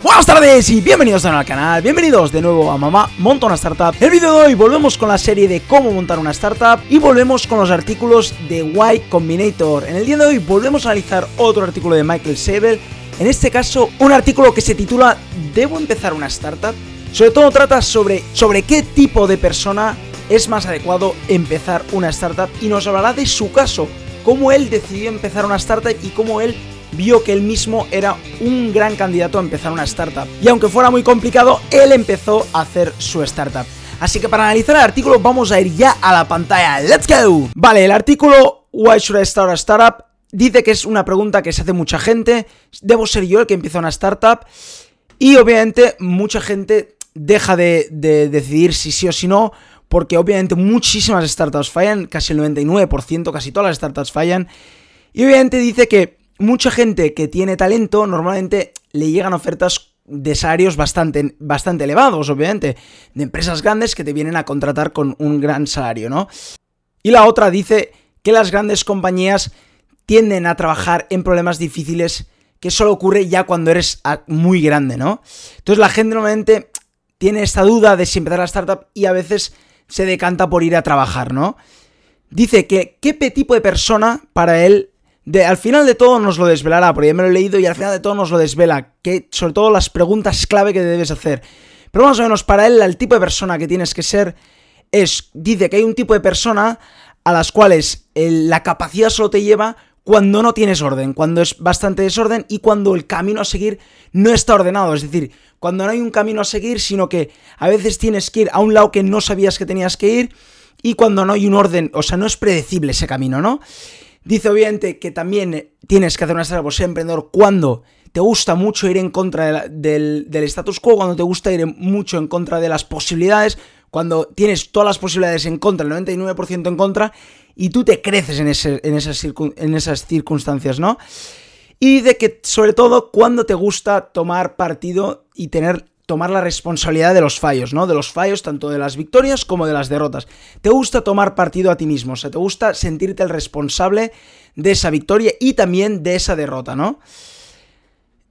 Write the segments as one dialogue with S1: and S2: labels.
S1: Buenas tardes y bienvenidos de nuevo al canal, bienvenidos de nuevo a Mamá Monta una Startup. El vídeo de hoy volvemos con la serie de cómo montar una startup y volvemos con los artículos de Y Combinator. En el día de hoy volvemos a analizar otro artículo de Michael Sabel, en este caso un artículo que se titula ¿Debo empezar una startup? Sobre todo trata sobre, sobre qué tipo de persona es más adecuado empezar una startup y nos hablará de su caso, cómo él decidió empezar una startup y cómo él vio que él mismo era un gran candidato a empezar una startup. Y aunque fuera muy complicado, él empezó a hacer su startup. Así que para analizar el artículo vamos a ir ya a la pantalla. ¡Let's go! Vale, el artículo Why Should I Start a Startup dice que es una pregunta que se hace mucha gente. ¿Debo ser yo el que empieza una startup? Y obviamente mucha gente deja de, de decidir si sí o si no, porque obviamente muchísimas startups fallan, casi el 99%, casi todas las startups fallan. Y obviamente dice que mucha gente que tiene talento normalmente le llegan ofertas de salarios bastante, bastante elevados, obviamente, de empresas grandes que te vienen a contratar con un gran salario, ¿no? Y la otra dice que las grandes compañías tienden a trabajar en problemas difíciles que solo ocurre ya cuando eres muy grande, ¿no? Entonces la gente normalmente tiene esta duda de si empezar la startup y a veces se decanta por ir a trabajar, ¿no? Dice que qué tipo de persona para él al final de todo nos lo desvelará, porque ya me lo he leído y al final de todo nos lo desvela, que sobre todo las preguntas clave que debes hacer. Pero más o menos para él el tipo de persona que tienes que ser es, dice que hay un tipo de persona a las cuales la capacidad solo te lleva cuando no tienes orden, cuando es bastante desorden y cuando el camino a seguir no está ordenado, es decir, cuando no hay un camino a seguir, sino que a veces tienes que ir a un lado que no sabías que tenías que ir y cuando no hay un orden, o sea, no es predecible ese camino, ¿no? Dice obviamente que también tienes que hacer una startup o ser emprendedor cuando te gusta mucho ir en contra del, status quo, cuando te gusta ir mucho en contra de las posibilidades, cuando tienes todas las posibilidades en contra, el 99% en contra, y tú te creces en, ese, en, esas en esas circunstancias, ¿no? Y dice que sobre todo cuando te gusta tomar partido y tener tomar la responsabilidad de los fallos, ¿no? De los fallos tanto de las victorias como de las derrotas. Te gusta tomar partido a ti mismo, o sea, te gusta sentirte el responsable de esa victoria y también de esa derrota, ¿no?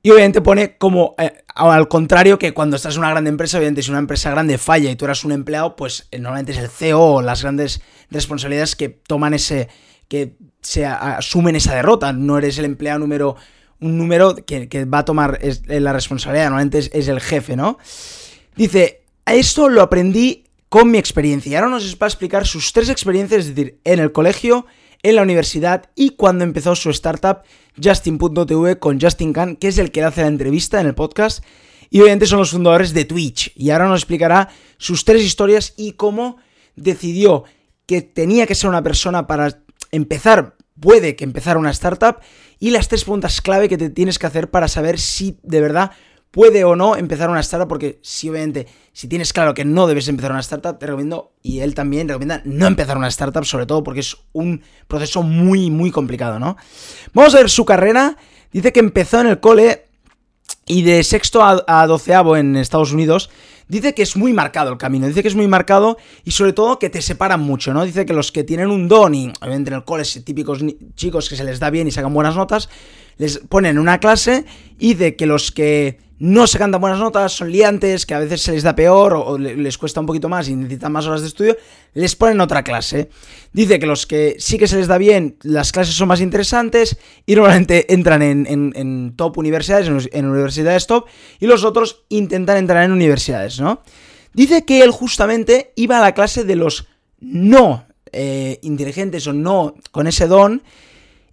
S1: Y obviamente pone como eh, al contrario que cuando estás en una gran empresa, obviamente si una empresa grande falla y tú eras un empleado, pues eh, normalmente es el CEO o las grandes responsabilidades que toman ese, que se asumen esa derrota. No eres el empleado número un número que, va a tomar la responsabilidad, normalmente es, el jefe, ¿no? Dice, esto lo aprendí con mi experiencia y ahora nos va a explicar sus tres experiencias, es decir, en el colegio, en la universidad y cuando empezó su startup Justin.tv con Justin Khan, que es el que hace la entrevista en el podcast. Y obviamente son los fundadores de Twitch. Y ahora nos explicará sus tres historias y cómo decidió que tenía que ser una persona para empezar puede que empezar una startup y las tres preguntas clave que te tienes que hacer para saber si de verdad puede o no empezar una startup, porque si obviamente, si tienes claro que no debes empezar una startup, te recomiendo, y él también recomienda no empezar una startup, sobre todo porque es un proceso muy, muy complicado, ¿no? Vamos a ver su carrera. Dice que empezó en el cole y de sexto a, doceavo en Estados Unidos, dice que es muy marcado el camino, dice que es muy marcado y sobre todo que te separan mucho, ¿no? Dice que los que tienen un don y obviamente en el cole, típicos chicos que se les da bien y sacan buenas notas, les ponen una clase y de que los que no se cantan buenas notas, son liantes, que a veces se les da peor o, les cuesta un poquito más y necesitan más horas de estudio, les ponen otra clase. Dice que los que sí que se les da bien, las clases son más interesantes y normalmente entran en, top universidades, en, universidades top, y los otros intentan entrar en universidades, ¿no? Dice que él justamente iba a la clase de los no eh, inteligentes o no con ese don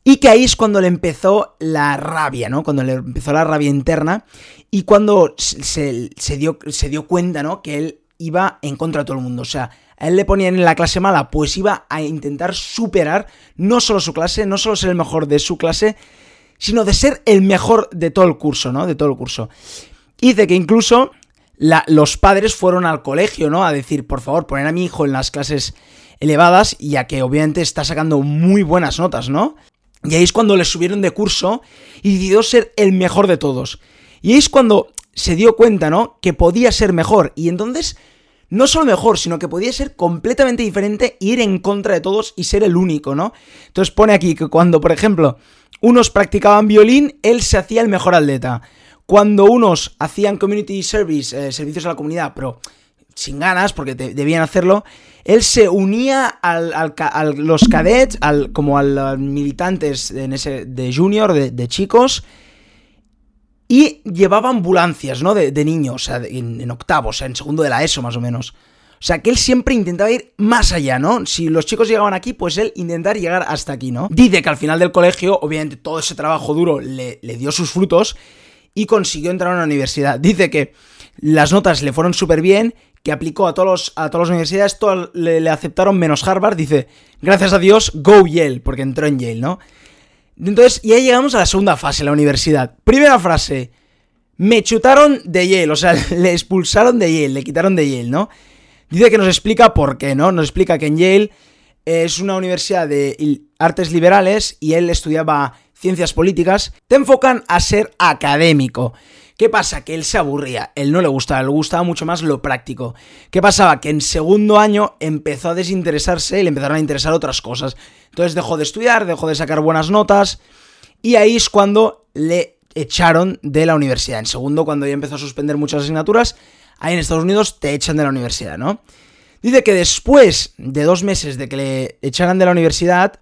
S1: y que ahí es cuando le empezó la rabia, ¿no? Cuando le empezó la rabia interna y cuando se, dio, se dio cuenta, ¿no? Que él iba en contra de todo el mundo. O sea, a él le ponían en la clase mala, pues iba a intentar superar no solo su clase, no solo ser el mejor de su clase, sino de ser el mejor de todo el curso, ¿no? De todo el curso. Dice que incluso los padres fueron al colegio, ¿no? A decir, por favor, poner a mi hijo en las clases elevadas, ya que obviamente está sacando muy buenas notas, ¿no? Y ahí es cuando le subieron de curso y decidió ser el mejor de todos. Y ahí es cuando se dio cuenta, ¿no? Que podía ser mejor. Y entonces, no solo mejor, sino que podía ser completamente diferente, ir en contra de todos y ser el único, ¿no? Entonces pone aquí que cuando, por ejemplo, unos practicaban violín, él se hacía el mejor atleta. cuando unos hacían community service, eh, servicios a la comunidad, pero sin ganas, porque debían hacerlo, él se unía al, a los cadets, al, como a los militantes en ese, de junior, de, chicos, y llevaba ambulancias, ¿no? De, niños, o sea, en, en octavos, o sea, en segundo de la ESO más o menos. O sea, que él siempre intentaba ir más allá, ¿no? Si los chicos llegaban aquí, pues él intentar llegar hasta aquí, ¿no? Dice que al final del colegio, obviamente todo ese trabajo duro le, le dio sus frutos y consiguió entrar a una universidad. Dice que las notas le fueron súper bien, que aplicó a, todos a todas las universidades, todas le, aceptaron menos Harvard. Dice, gracias a Dios, go Yale, porque entró en Yale, ¿no? Entonces, y ahí llegamos a la segunda fase, la universidad. Primera frase, me chutaron de Yale, o sea, le expulsaron de Yale, le quitaron de Yale, ¿no? Dice que nos explica por qué, ¿no? Nos explica que en Yale es una universidad de artes liberales y él estudiaba ciencias políticas, te enfocan a ser académico. ¿Qué pasa? Que él se aburría, él no le gustaba, le gustaba mucho más lo práctico. ¿Qué pasaba? Que en segundo año empezó a desinteresarse y le empezaron a interesar otras cosas. Entonces dejó de estudiar, dejó de sacar buenas notas y ahí es cuando le echaron de la universidad. En segundo, cuando ya empezó a suspender muchas asignaturas, ahí en Estados Unidos te echan de la universidad, ¿no? Dice que después de dos meses de que le echaran de la universidad,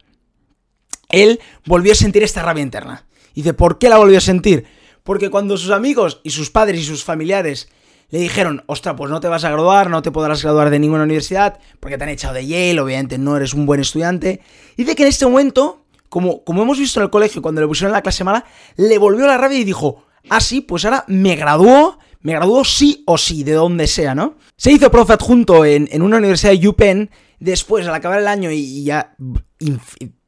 S1: él volvió a sentir esta rabia interna. Dice, ¿por qué la volvió a sentir? Porque cuando sus amigos y sus padres y sus familiares le dijeron, ostra, pues no te vas a graduar, no te podrás graduar de ninguna universidad, porque te han echado de Yale, obviamente no eres un buen estudiante. Dice que en este momento, como, como hemos visto en el colegio cuando le pusieron la clase mala, le volvió la rabia y dijo, ah, sí, pues ahora me graduó me graduó sí o sí, de donde sea, ¿no? Se hizo profe adjunto en, en una universidad de UPenn, después, al acabar el año y, ya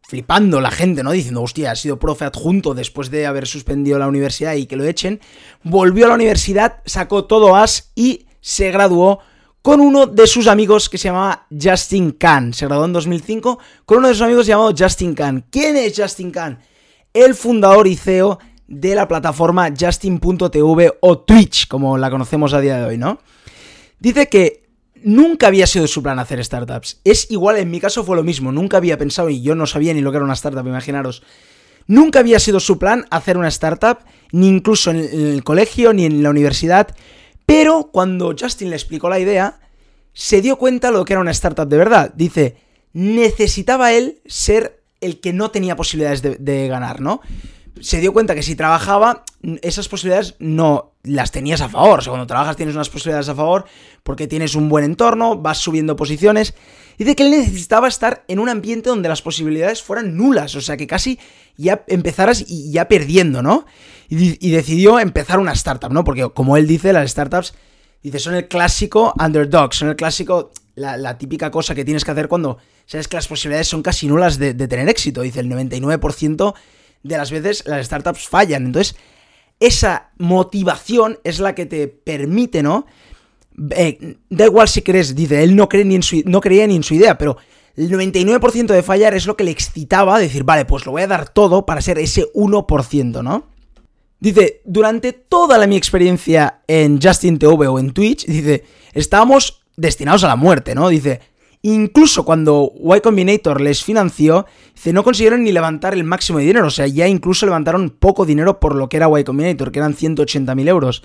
S1: flipando la gente, ¿no? Diciendo, hostia, ha sido profe adjunto después de haber suspendido la universidad y que lo echen. Volvió a la universidad, sacó todo as y se graduó con uno de sus amigos que se llamaba Justin Khan. Se graduó en 2005 con uno de sus amigos llamado Justin Khan. ¿Quién es Justin Khan? El fundador y CEO de la plataforma Justin.tv o Twitch, como la conocemos a día de hoy, ¿no? Dice que nunca había sido su plan hacer startups. Es igual, en mi caso fue lo mismo, nunca había pensado y yo no sabía ni lo que era una startup, imaginaros. Nunca había sido su plan hacer una startup, ni incluso en el colegio, ni en la universidad, pero cuando Justin le explicó la idea, se dio cuenta lo que era una startup de verdad. Dice, necesitaba él ser el que no tenía posibilidades de, de ganar, ¿no? Se dio cuenta que si trabajaba, esas posibilidades no las tenías a favor. O sea, cuando trabajas tienes unas posibilidades a favor porque tienes un buen entorno, vas subiendo posiciones. Dice que él necesitaba estar en un ambiente donde las posibilidades fueran nulas, o sea, que casi ya empezaras y ya perdiendo, ¿no? Y, decidió empezar una startup, ¿no? Porque como él dice, las startups, dice, son el clásico underdog, son el clásico, la, típica cosa que tienes que hacer cuando sabes que las posibilidades son casi nulas de, de tener éxito. Dice, el 99% de las veces las startups fallan. Entonces, esa motivación es la que te permite, ¿no? Eh, da igual si crees, dice, él no, cree ni en su, creía ni en su idea, pero el 99% de fallar es lo que le excitaba, decir, vale, pues lo voy a dar todo para ser ese 1%, ¿no? Dice, durante toda la, mi experiencia en Justin TV o en Twitch, dice, estábamos destinados a la muerte, ¿no? Dice, Incluso cuando Y Combinator les financió, dice, no consiguieron ni levantar el máximo de dinero. O sea, ya incluso levantaron poco dinero por lo que era Y Combinator, que eran 180.000 euros.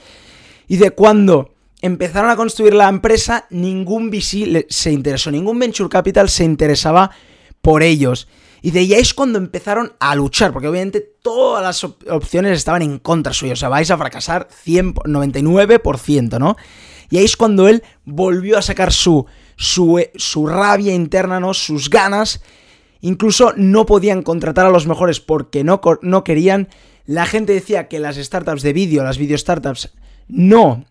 S1: Y de cuando empezaron a construir la empresa, ningún VC se interesó, ningún Venture Capital se interesaba por ellos. Y de ahí es cuando empezaron a luchar, porque obviamente todas las opciones estaban en contra suyo. O sea, vais a fracasar 100, 99%, ¿no? Y ahí es cuando él volvió a sacar su eh, su, rabia interna, ¿no? Sus ganas. Incluso no podían contratar a los mejores porque no, no querían. La gente decía que las startups de vídeo, las video startups, no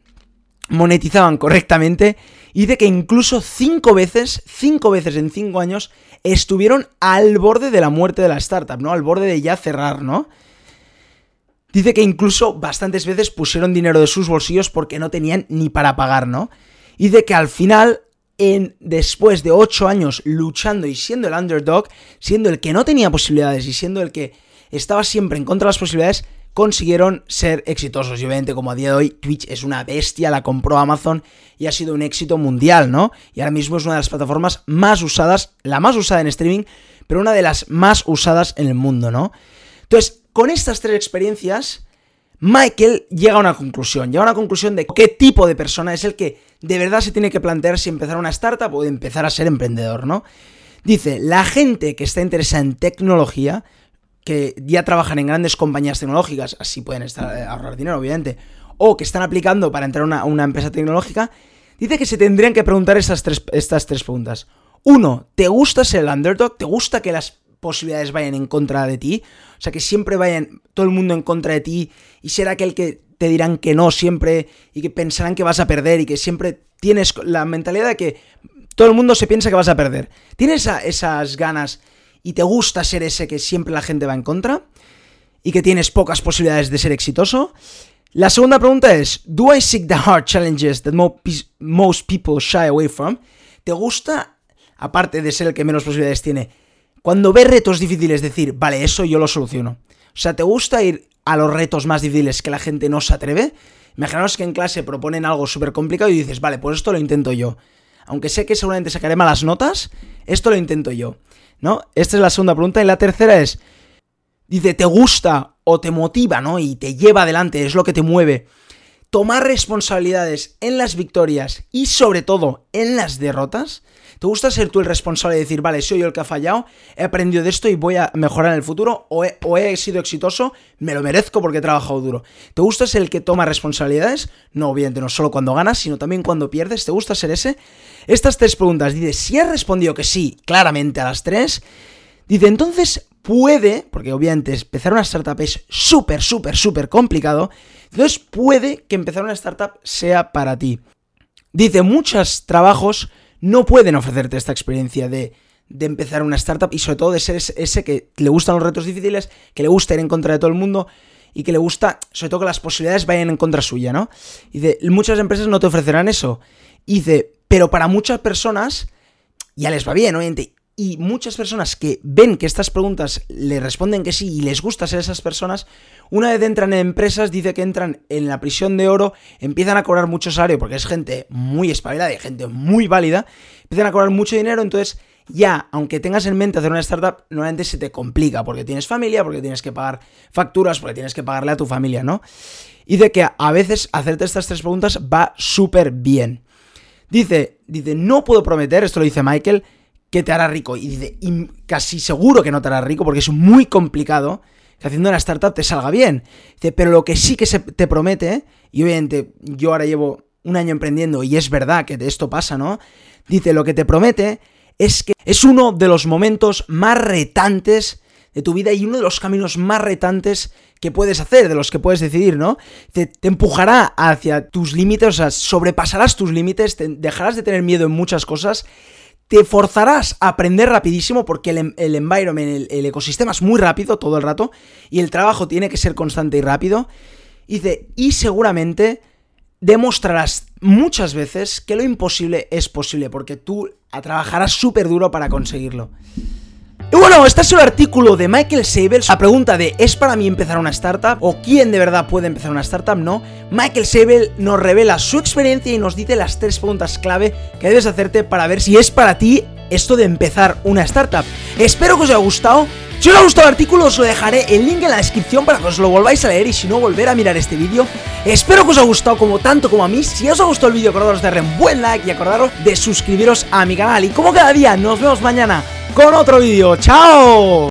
S1: monetizaban correctamente. Y de que incluso cinco veces, cinco veces en cinco años, estuvieron al borde de la muerte de la startup, ¿no? Al borde de ya cerrar, ¿no? Dice que incluso bastantes veces pusieron dinero de sus bolsillos porque no tenían ni para pagar, ¿no? Y de que al final en, después de 8 años luchando y siendo el underdog, siendo el que no tenía posibilidades y siendo el que estaba siempre en contra de las posibilidades, consiguieron ser exitosos. Y obviamente, como a día de hoy, Twitch es una bestia, la compró Amazon y ha sido un éxito mundial, ¿no? Y ahora mismo es una de las plataformas más usadas, la más usada en streaming, pero una de las más usadas en el mundo, ¿no? Entonces, con estas tres experiencias, Michael llega a una conclusión, llega a una conclusión de qué tipo de persona es el que de verdad se tiene que plantear si empezar una startup o empezar a ser emprendedor, ¿no? Dice, la gente que está interesada en tecnología, que ya trabajan en grandes compañías tecnológicas, así pueden estar, eh, ahorrar dinero, obviamente, o que están aplicando para entrar a una, empresa tecnológica, dice que se tendrían que preguntar estas tres, estas tres preguntas. Uno, ¿te gusta ser el underdog? ¿Te gusta que las posibilidades vayan en contra de ti? O sea, que siempre vayan todo el mundo en contra de ti y será aquel que te dirán que no siempre y que pensarán que vas a perder y que siempre tienes la mentalidad de que todo el mundo se piensa que vas a perder. ¿Tienes esas ganas y te gusta ser ese que siempre la gente va en contra? ¿Y que tienes pocas posibilidades de ser exitoso? La segunda pregunta es, ¿Do I seek the hard challenges that most people shy away from? ¿Te gusta, aparte de ser el que menos posibilidades tiene, cuando ves retos difíciles decir, vale, eso yo lo soluciono? O sea, ¿te gusta ir a los retos más difíciles que la gente no se atreve? Imaginaos que en clase proponen algo súper complicado y dices, vale, pues esto lo intento yo. Aunque sé que seguramente sacaré malas notas, esto lo intento yo. ¿No? Esta es la segunda pregunta. Y la tercera es, dice, ¿te gusta o te motiva, ¿no? Y te lleva adelante, es lo que te mueve. Tomar responsabilidades en las victorias y sobre todo en las derrotas. ¿Te gusta ser tú el responsable de decir, vale, soy yo el que ha fallado, he aprendido de esto y voy a mejorar en el futuro? ¿O he, sido exitoso? Me lo merezco porque he trabajado duro. ¿Te gusta ser el que toma responsabilidades? No, obviamente, no solo cuando ganas, sino también cuando pierdes. ¿Te gusta ser ese? Estas tres preguntas, dice, si has respondido que sí, claramente a las tres, dice, entonces puede, porque obviamente empezar una startup es súper, súper, súper complicado, entonces puede que empezar una startup sea para ti. Dice, muchos trabajos no pueden ofrecerte esta experiencia de, de empezar una startup y sobre todo de ser ese que le gustan los retos difíciles, que le gusta ir en contra de todo el mundo y que le gusta, sobre todo que las posibilidades vayan en contra suya, ¿no? Dice, muchas empresas no te ofrecerán eso. Dice, pero para muchas personas ya les va bien, obviamente, y muchas personas que ven que estas preguntas le responden que sí y les gusta ser esas personas, una vez entran en empresas, dice que entran en la prisión de oro, empiezan a cobrar mucho salario porque es gente muy espabilada y gente muy válida, empiezan a cobrar mucho dinero, entonces ya, aunque tengas en mente hacer una startup, normalmente se te complica porque tienes familia, porque tienes que pagar facturas, porque tienes que pagarle a tu familia, ¿no? Y de que a veces hacerte estas tres preguntas va súper bien. Dice, dice, no puedo prometer, esto lo dice Michael, que te hará rico. Y dice, casi seguro que no te hará rico porque es muy complicado que haciendo una startup te salga bien. Dice, pero lo que sí que se te promete, y obviamente yo ahora llevo un año emprendiendo y es verdad que esto pasa, ¿no? Dice, lo que te promete es que es uno de los momentos más retantes de tu vida y uno de los caminos más retantes que puedes hacer, de los que puedes decidir, ¿no? Te, te empujará hacia tus límites, o sea, sobrepasarás tus límites, te, dejarás de tener miedo en muchas cosas te forzarás a aprender rapidísimo porque el, el environment, el, ecosistema es muy rápido todo el rato y el trabajo tiene que ser constante y rápido. Y, y seguramente demostrarás muchas veces que lo imposible es posible porque tú trabajarás súper duro para conseguirlo. Y bueno, este es el artículo de Michael Sabel. La pregunta de ¿es para mí empezar una startup? ¿O quién de verdad puede empezar una startup? No. Michael Sabel nos revela su experiencia y nos dice las tres preguntas clave que debes hacerte para ver si es para ti esto de empezar una startup. Espero que os haya gustado. Si os ha gustado el artículo os lo dejaré el link en la descripción para que os lo volváis a leer y si no volver a mirar este vídeo. Espero que os haya gustado como tanto como a mí. Si os ha gustado el vídeo acordaros de darle un buen like y acordaros de suscribiros a mi canal. Y como cada día nos vemos mañana con otro vídeo. ¡Chao!